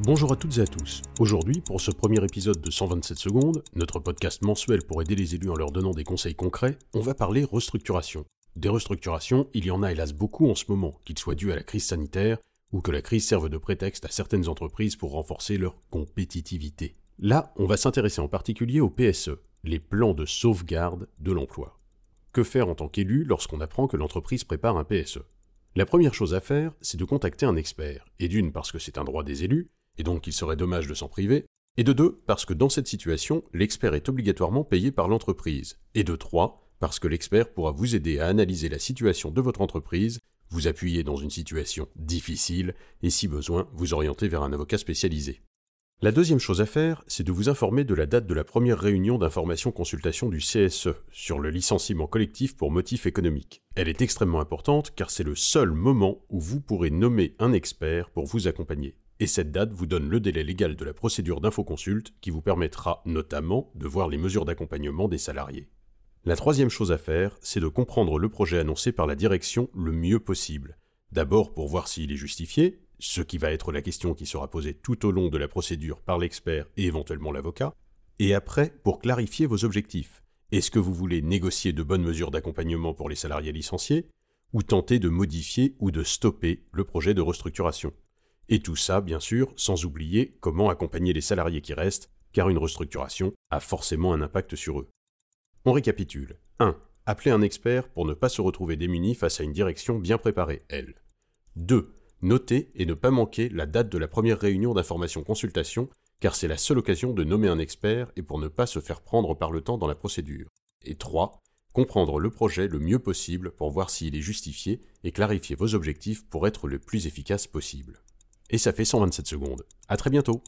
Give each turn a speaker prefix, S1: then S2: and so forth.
S1: Bonjour à toutes et à tous. Aujourd'hui, pour ce premier épisode de 127 secondes, notre podcast mensuel pour aider les élus en leur donnant des conseils concrets, on va parler restructuration. Des restructurations, il y en a hélas beaucoup en ce moment, qu'ils soient dus à la crise sanitaire ou que la crise serve de prétexte à certaines entreprises pour renforcer leur compétitivité. Là, on va s'intéresser en particulier au PSE, les plans de sauvegarde de l'emploi. Que faire en tant qu'élu lorsqu'on apprend que l'entreprise prépare un PSE La première chose à faire, c'est de contacter un expert, et d'une parce que c'est un droit des élus, et donc il serait dommage de s'en priver, et de deux, parce que dans cette situation, l'expert est obligatoirement payé par l'entreprise, et de trois, parce que l'expert pourra vous aider à analyser la situation de votre entreprise, vous appuyer dans une situation difficile, et si besoin, vous orienter vers un avocat spécialisé. La deuxième chose à faire, c'est de vous informer de la date de la première réunion d'information-consultation du CSE sur le licenciement collectif pour motif économique. Elle est extrêmement importante car c'est le seul moment où vous pourrez nommer un expert pour vous accompagner et cette date vous donne le délai légal de la procédure d'infoconsulte qui vous permettra notamment de voir les mesures d'accompagnement des salariés. La troisième chose à faire, c'est de comprendre le projet annoncé par la direction le mieux possible. D'abord pour voir s'il est justifié, ce qui va être la question qui sera posée tout au long de la procédure par l'expert et éventuellement l'avocat, et après pour clarifier vos objectifs. Est-ce que vous voulez négocier de bonnes mesures d'accompagnement pour les salariés licenciés, ou tenter de modifier ou de stopper le projet de restructuration? Et tout ça, bien sûr, sans oublier comment accompagner les salariés qui restent, car une restructuration a forcément un impact sur eux. On récapitule. 1. Appelez un expert pour ne pas se retrouver démuni face à une direction bien préparée, elle. 2. Notez et ne pas manquer la date de la première réunion d'information-consultation, car c'est la seule occasion de nommer un expert et pour ne pas se faire prendre par le temps dans la procédure. Et 3. Comprendre le projet le mieux possible pour voir s'il est justifié et clarifier vos objectifs pour être le plus efficace possible. Et ça fait 127 secondes. À très bientôt